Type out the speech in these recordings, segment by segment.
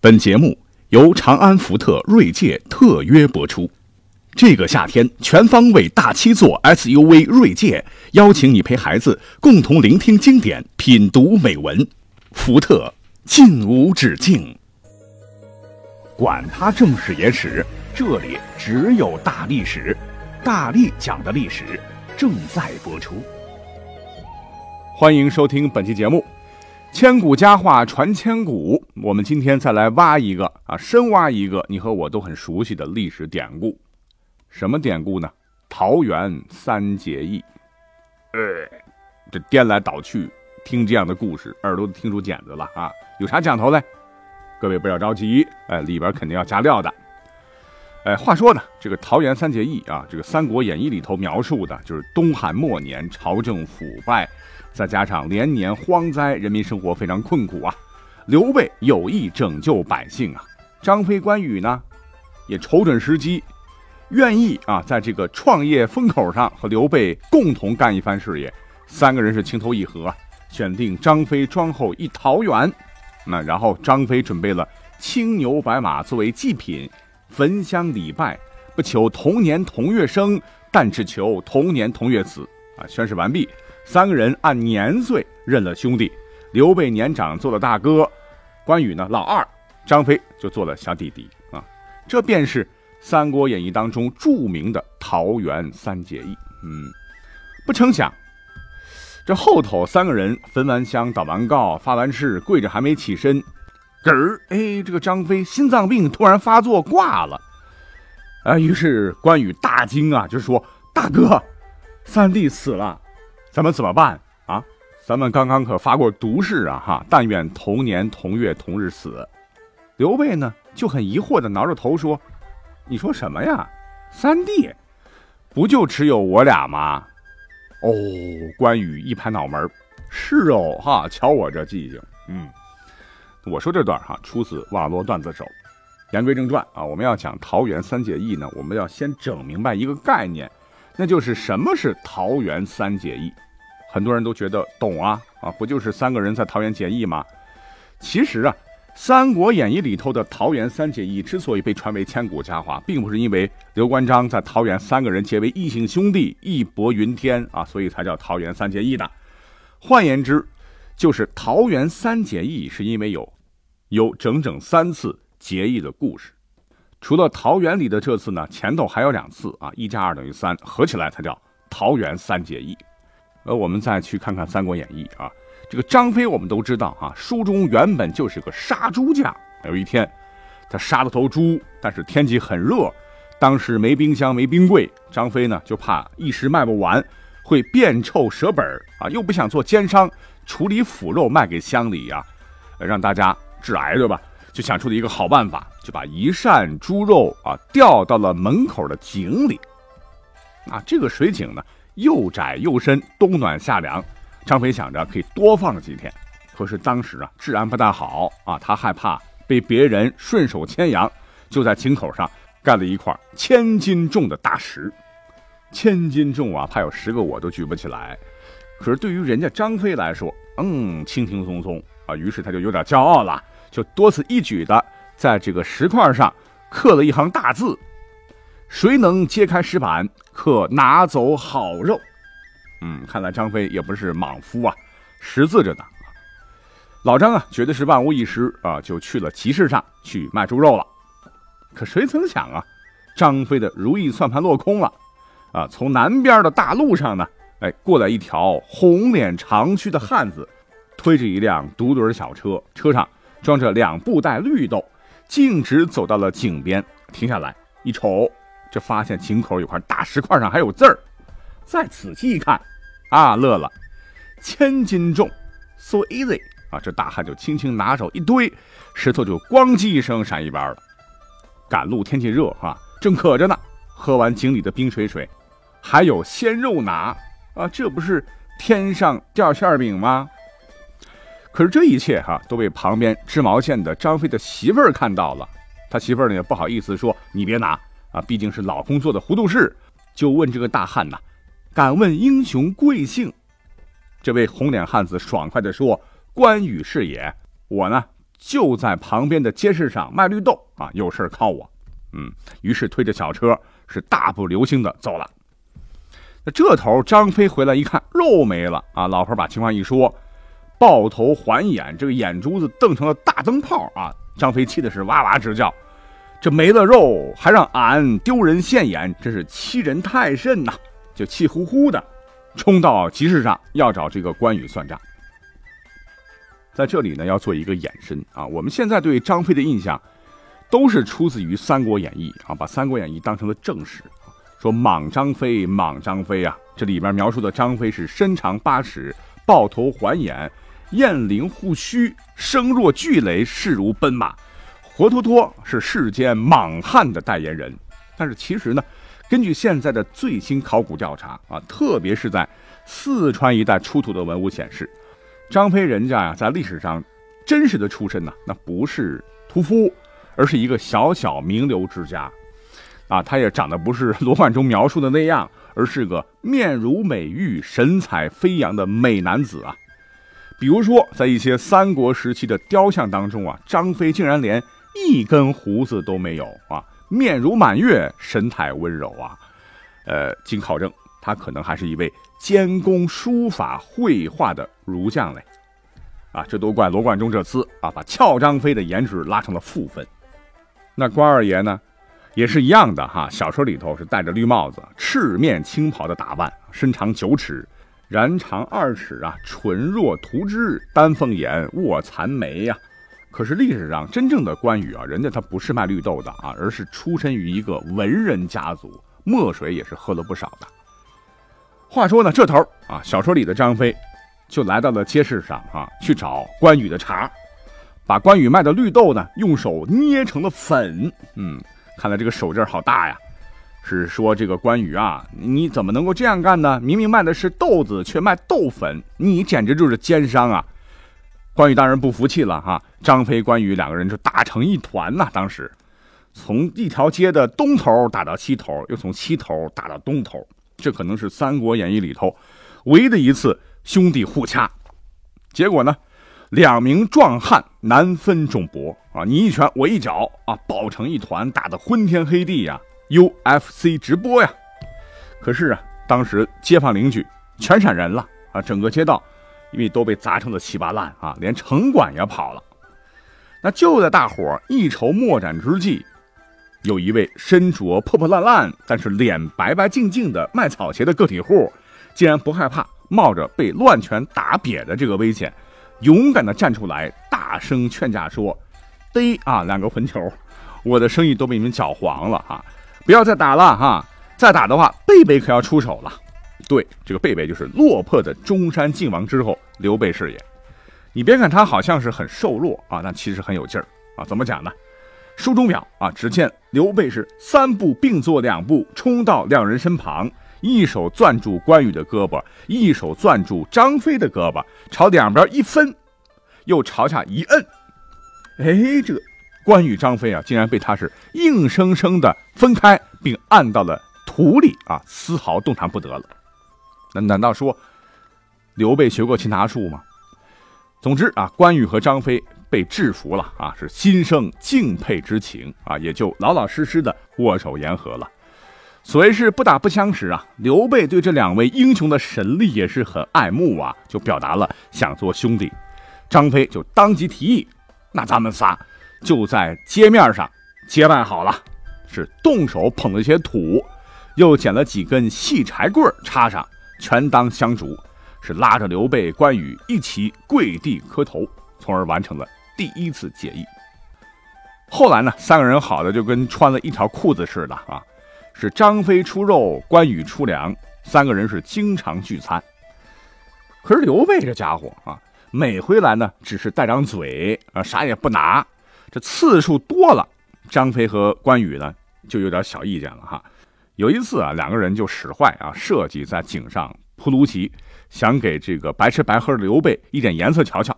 本节目由长安福特锐界特约播出。这个夏天，全方位大七座 SUV 锐界邀请你陪孩子共同聆听经典，品读美文。福特，尽无止境。管他正史野史，这里只有大历史，大力讲的历史正在播出。欢迎收听本期节目。千古佳话传千古，我们今天再来挖一个啊，深挖一个你和我都很熟悉的历史典故。什么典故呢？桃园三结义。呃，这颠来倒去听这样的故事，耳朵都听出茧子了啊！有啥讲头嘞？各位不要着急，哎，里边肯定要加料的。哎，话说呢，这个桃园三结义啊，这个《三国演义》里头描述的就是东汉末年朝政腐败。再加上连年荒灾，人民生活非常困苦啊。刘备有意拯救百姓啊，张飞、关羽呢，也瞅准时机，愿意啊，在这个创业风口上和刘备共同干一番事业。三个人是情投意合，选定张飞庄后一桃园。那然后张飞准备了青牛白马作为祭品，焚香礼拜，不求同年同月生，但只求同年同月死啊。宣誓完毕。三个人按年岁认了兄弟，刘备年长做了大哥，关羽呢老二，张飞就做了小弟弟啊。这便是《三国演义》当中著名的桃园三结义。嗯，不成想，这后头三个人焚完香、祷完告、发完誓，跪着还没起身，嗝儿，哎，这个张飞心脏病突然发作挂了。啊，于是关羽大惊啊，就说：“大哥，三弟死了。”咱们怎么办啊？咱们刚刚可发过毒誓啊！哈，但愿同年同月同日死。刘备呢就很疑惑的挠着头说：“你说什么呀？三弟，不就只有我俩吗？”哦，关羽一拍脑门是哦，哈，瞧我这记性。嗯，我说这段哈出自《网络段子手》。言归正传啊，我们要讲桃园三结义呢，我们要先整明白一个概念，那就是什么是桃园三结义。很多人都觉得懂啊啊，不就是三个人在桃园结义吗？其实啊，《三国演义》里头的桃园三结义之所以被传为千古佳话，并不是因为刘关张在桃园三个人结为异姓兄弟，义薄云天啊，所以才叫桃园三结义的。换言之，就是桃园三结义是因为有有整整三次结义的故事。除了桃园里的这次呢，前头还有两次啊，一加二等于三，合起来才叫桃园三结义。呃，我们再去看看《三国演义》啊，这个张飞我们都知道啊，书中原本就是个杀猪匠。有一天，他杀了头猪，但是天气很热，当时没冰箱没冰柜，张飞呢就怕一时卖不完会变臭折本啊，又不想做奸商处理腐肉卖给乡里呀，让大家致癌对吧？就想出了一个好办法，就把一扇猪肉啊吊到了门口的井里。啊，这个水井呢？又窄又深，冬暖夏凉。张飞想着可以多放几天，可是当时啊治安不大好啊，他害怕被别人顺手牵羊，就在井口上盖了一块千斤重的大石。千斤重啊，怕有十个我都举不起来。可是对于人家张飞来说，嗯，轻轻松松啊，于是他就有点骄傲了，就多此一举的在这个石块上刻了一行大字。谁能揭开石板，可拿走好肉。嗯，看来张飞也不是莽夫啊，识字着呢。老张啊，觉得是万无一失啊，就去了集市上去卖猪肉了。可谁曾想啊，张飞的如意算盘落空了。啊，从南边的大路上呢，哎，过来一条红脸长须的汉子，推着一辆独轮小车，车上装着两布袋绿豆，径直走到了井边，停下来一瞅。这发现井口有块大石块上还有字儿，再仔细一看，啊，乐了，千斤重，so easy 啊！这大汉就轻轻拿手一堆，石头就咣叽一声闪一边了。赶路天气热啊，正渴着呢，喝完井里的冰水水，还有鲜肉拿啊，这不是天上掉馅饼吗？可是这一切哈都被旁边织毛线的张飞的媳妇儿看到了，他媳妇儿呢也不好意思说，你别拿。毕竟是老公做的糊涂事，就问这个大汉呐：“敢问英雄贵姓？”这位红脸汉子爽快地说：“关羽是也。”我呢，就在旁边的街市上卖绿豆啊，有事靠我。嗯，于是推着小车是大步流星的走了。那这头张飞回来一看，肉没了啊！老婆把情况一说，抱头还眼，这个眼珠子瞪成了大灯泡啊！张飞气的是哇哇直叫，这没了肉还让俺丢人现眼，真是欺人太甚呐！就气呼呼的冲到集市上要找这个关羽算账。在这里呢，要做一个延伸啊，我们现在对张飞的印象。都是出自于《三国演义》啊，把《三国演义》当成了正史，说莽张飞，莽张飞啊，这里边描述的张飞是身长八尺，抱头环眼，雁翎护须，声若巨雷，势如奔马，活脱脱是世间莽汉的代言人。但是其实呢，根据现在的最新考古调查啊，特别是在四川一带出土的文物显示，张飞人家呀，在历史上真实的出身呢，那不是屠夫。而是一个小小名流之家，啊，他也长得不是罗贯中描述的那样，而是个面如美玉、神采飞扬的美男子啊。比如说，在一些三国时期的雕像当中啊，张飞竟然连一根胡子都没有啊，面如满月，神态温柔啊。呃，经考证，他可能还是一位兼工书法绘画的儒将嘞。啊，这都怪罗贯中这厮啊，把俏张飞的颜值拉成了负分。那关二爷呢，也是一样的哈。小说里头是戴着绿帽子、赤面青袍的打扮，身长九尺，髯长二尺啊，唇若涂脂，丹凤眼，卧蚕眉呀。可是历史上真正的关羽啊，人家他不是卖绿豆的啊，而是出身于一个文人家族，墨水也是喝了不少的。话说呢，这头啊，小说里的张飞就来到了街市上啊，去找关羽的茬。把关羽卖的绿豆呢，用手捏成了粉。嗯，看来这个手劲儿好大呀。是说这个关羽啊，你怎么能够这样干呢？明明卖的是豆子，却卖豆粉，你简直就是奸商啊！关羽当然不服气了哈。张飞、关羽两个人就打成一团呐。当时从一条街的东头打到西头，又从西头打到东头，这可能是《三国演义》里头唯一的一次兄弟互掐。结果呢？两名壮汉难分众伯啊！你一拳我一脚啊，抱成一团，打得昏天黑地呀！UFC 直播呀！可是啊，当时街坊邻居全闪人了啊，整个街道因为都被砸成了稀巴烂啊，连城管也跑了。那就在大伙一筹莫展之际，有一位身着破破烂烂但是脸白白净净的卖草鞋的个体户，竟然不害怕冒着被乱拳打瘪的这个危险。勇敢的站出来，大声劝架说：“嘚啊，两个混球，我的生意都被你们搅黄了哈！不要再打了哈！再打的话，贝贝可要出手了。对，这个贝贝就是落魄的中山靖王之后刘备是也。你别看他好像是很瘦弱啊，但其实很有劲儿啊。怎么讲呢？书中表啊，只见刘备是三步并作两步，冲到两人身旁。”一手攥住关羽的胳膊，一手攥住张飞的胳膊，朝两边一分，又朝下一摁，哎，这个关羽、张飞啊，竟然被他是硬生生的分开，并按到了土里啊，丝毫动弹不得了。那难道说刘备学过擒拿术吗？总之啊，关羽和张飞被制服了啊，是心生敬佩之情啊，也就老老实实的握手言和了。所谓是不打不相识啊，刘备对这两位英雄的神力也是很爱慕啊，就表达了想做兄弟。张飞就当即提议，那咱们仨就在街面上结拜好了，是动手捧了些土，又捡了几根细柴棍插上，全当香烛，是拉着刘备、关羽一起跪地磕头，从而完成了第一次结义。后来呢，三个人好的就跟穿了一条裤子似的啊。是张飞出肉，关羽出粮，三个人是经常聚餐。可是刘备这家伙啊，每回来呢，只是带张嘴啊，啥也不拿。这次数多了，张飞和关羽呢，就有点小意见了哈。有一次啊，两个人就使坏啊，设计在井上铺芦席，想给这个白吃白喝的刘备一点颜色瞧瞧。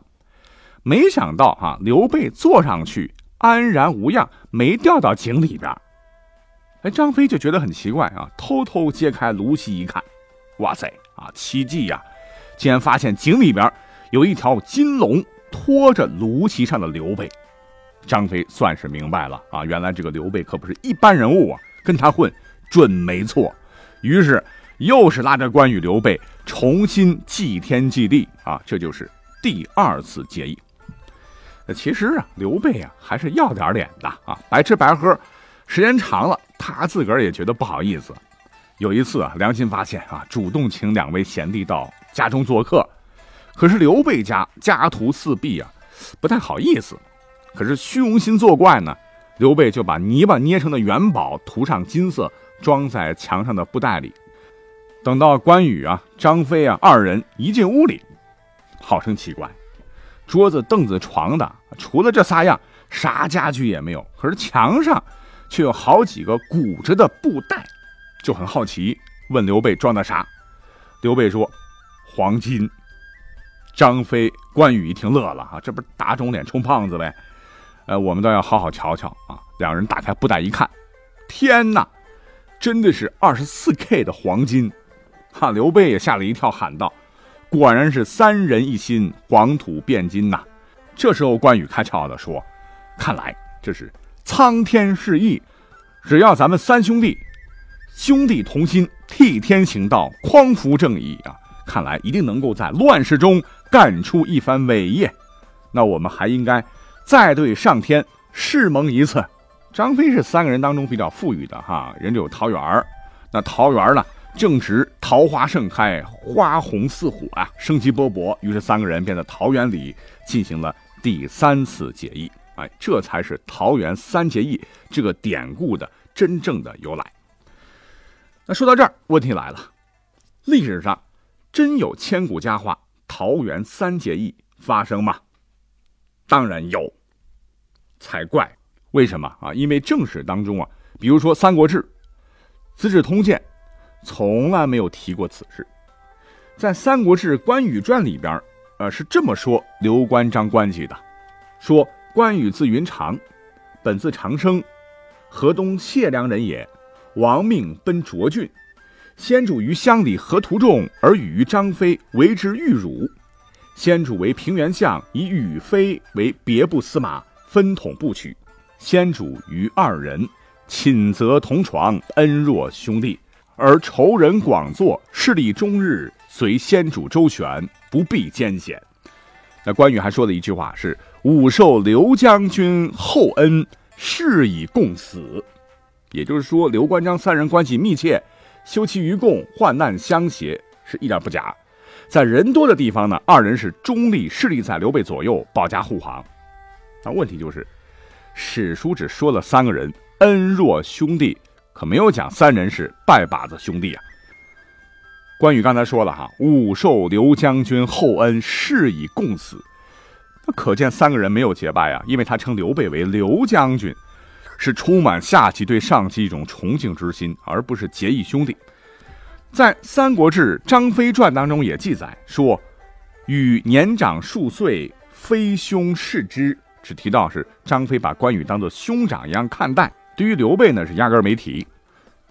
没想到啊，刘备坐上去安然无恙，没掉到井里边。哎，张飞就觉得很奇怪啊，偷偷揭开芦席一看，哇塞啊，奇迹呀！竟然发现井里边有一条金龙拖着卢席上的刘备。张飞算是明白了啊，原来这个刘备可不是一般人物啊，跟他混准没错。于是又是拉着关羽、刘备重新祭天祭地啊，这就是第二次结义。其实啊，刘备啊还是要点脸的啊，白吃白喝，时间长了，他自个儿也觉得不好意思。有一次啊，良心发现啊，主动请两位贤弟到家中做客，可是刘备家家徒四壁啊，不太好意思。可是虚荣心作怪呢，刘备就把泥巴捏成的元宝涂上金色，装在墙上的布袋里。等到关羽啊、张飞啊二人一进屋里，好生奇怪，桌子、凳子、床的，除了这仨样，啥家具也没有。可是墙上却有好几个鼓着的布袋，就很好奇，问刘备装的啥？刘备说：“黄金。”张飞、关羽一听乐了啊，这不是打肿脸充胖子呗？呃，我们倒要好好瞧瞧啊！两人打开布袋一看，天哪，真的是二十四 K 的黄金！哈，刘备也吓了一跳，喊道：“果然是三人一心，黄土变金呐！”这时候，关羽开窍的说：“看来这是苍天示意，只要咱们三兄弟兄弟同心，替天行道，匡扶正义啊！看来一定能够在乱世中干出一番伟业。那我们还应该……”再对上天誓盟一次，张飞是三个人当中比较富裕的哈，人家有桃园那桃园呢正值桃花盛开，花红似火啊，生机勃勃。于是三个人便在桃园里进行了第三次结义，哎，这才是桃园三结义这个典故的真正的由来。那说到这儿，问题来了，历史上真有千古佳话桃园三结义发生吗？当然有。才怪！为什么啊？因为正史当中啊，比如说《三国志》《资治通鉴》，从来没有提过此事。在《三国志·关羽传》里边，呃，是这么说刘关张关系的：说关羽字云长，本字长生，河东解良人也。亡命奔涿郡，先主于乡里河图中，而与张飞为之御辱。先主为平原相，以羽飞为别部司马。分统不取，先主于二人，寝则同床，恩若兄弟，而仇人广作，势力终日随先主周旋，不避艰险。那关羽还说了一句话是：“吾受刘将军厚恩，誓以共死。”也就是说，刘关张三人关系密切，休戚与共，患难相携，是一点不假。在人多的地方呢，二人是中立，势力在刘备左右，保驾护航。那问题就是，史书只说了三个人恩若兄弟，可没有讲三人是拜把子兄弟啊。关羽刚才说了哈，吾受刘将军厚恩，誓以共死。那可见三个人没有结拜啊，因为他称刘备为刘将军，是充满下级对上级一种崇敬之心，而不是结义兄弟。在《三国志·张飞传》当中也记载说，与年长数岁，非兄视之。只提到是张飞把关羽当做兄长一样看待，对于刘备呢是压根没提。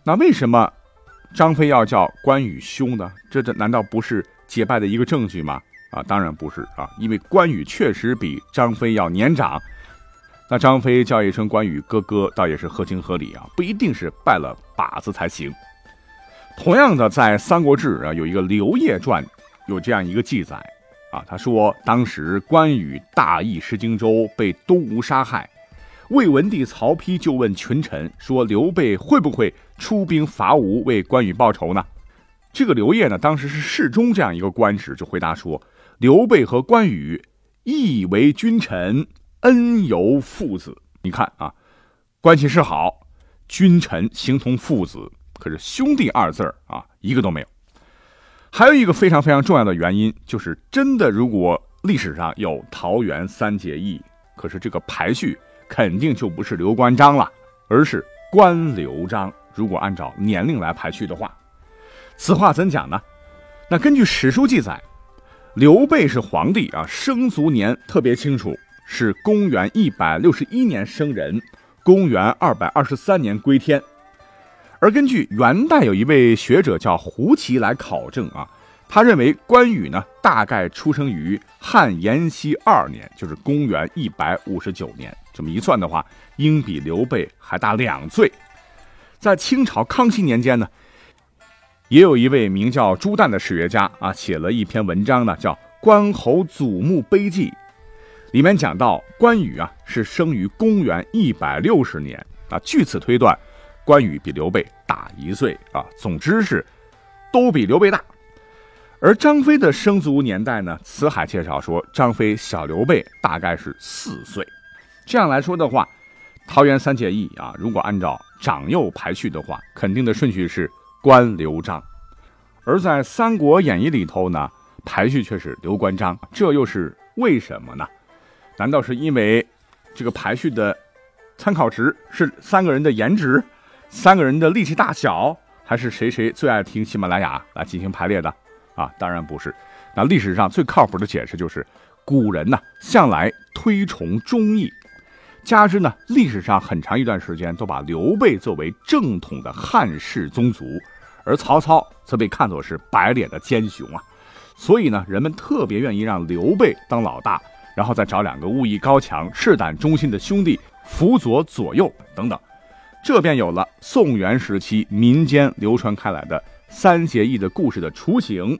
那为什么张飞要叫关羽兄呢？这这难道不是结拜的一个证据吗？啊，当然不是啊，因为关羽确实比张飞要年长。那张飞叫一声关羽哥哥，倒也是合情合理啊，不一定是拜了把子才行。同样的，在《三国志》啊有一个刘烨传，有这样一个记载。啊，他说当时关羽大意失荆州，被东吴杀害。魏文帝曹丕就问群臣说：“刘备会不会出兵伐吴，为关羽报仇呢？”这个刘烨呢，当时是侍中这样一个官职，就回答说：“刘备和关羽义为君臣，恩由父子。你看啊，关系是好，君臣形同父子，可是兄弟二字啊，一个都没有。”还有一个非常非常重要的原因，就是真的，如果历史上有桃园三结义，可是这个排序肯定就不是刘关张了，而是关刘张。如果按照年龄来排序的话，此话怎讲呢？那根据史书记载，刘备是皇帝啊，生卒年特别清楚，是公元一百六十一年生人，公元二百二十三年归天。而根据元代有一位学者叫胡奇来考证啊，他认为关羽呢，大概出生于汉延熙二年，就是公元一百五十九年。这么一算的话，应比刘备还大两岁。在清朝康熙年间呢，也有一位名叫朱旦的史学家啊，写了一篇文章呢，叫《关侯祖墓碑记》，里面讲到关羽啊是生于公元一百六十年啊，据此推断，关羽比刘备大一岁啊。总之是都比刘备大。而张飞的生卒年代呢？辞海介绍说，张飞小刘备大概是四岁。这样来说的话，桃园三结义啊，如果按照长幼排序的话，肯定的顺序是关刘张。而在《三国演义》里头呢，排序却是刘关张，这又是为什么呢？难道是因为这个排序的参考值是三个人的颜值、三个人的力气大小，还是谁谁最爱听喜马拉雅来进行排列的？啊，当然不是。那历史上最靠谱的解释就是，古人呢向来推崇忠义，加之呢历史上很长一段时间都把刘备作为正统的汉室宗族，而曹操则被看作是白脸的奸雄啊。所以呢，人们特别愿意让刘备当老大，然后再找两个武艺高强、赤胆忠心的兄弟辅佐左右等等，这便有了宋元时期民间流传开来的。三结义的故事的雏形，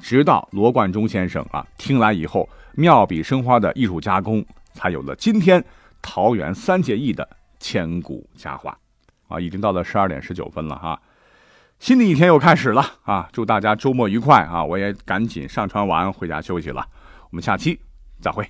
直到罗贯中先生啊听来以后，妙笔生花的艺术加工，才有了今天桃园三结义的千古佳话。啊，已经到了十二点十九分了哈，新的一天又开始了啊！祝大家周末愉快啊！我也赶紧上传完回家休息了，我们下期再会。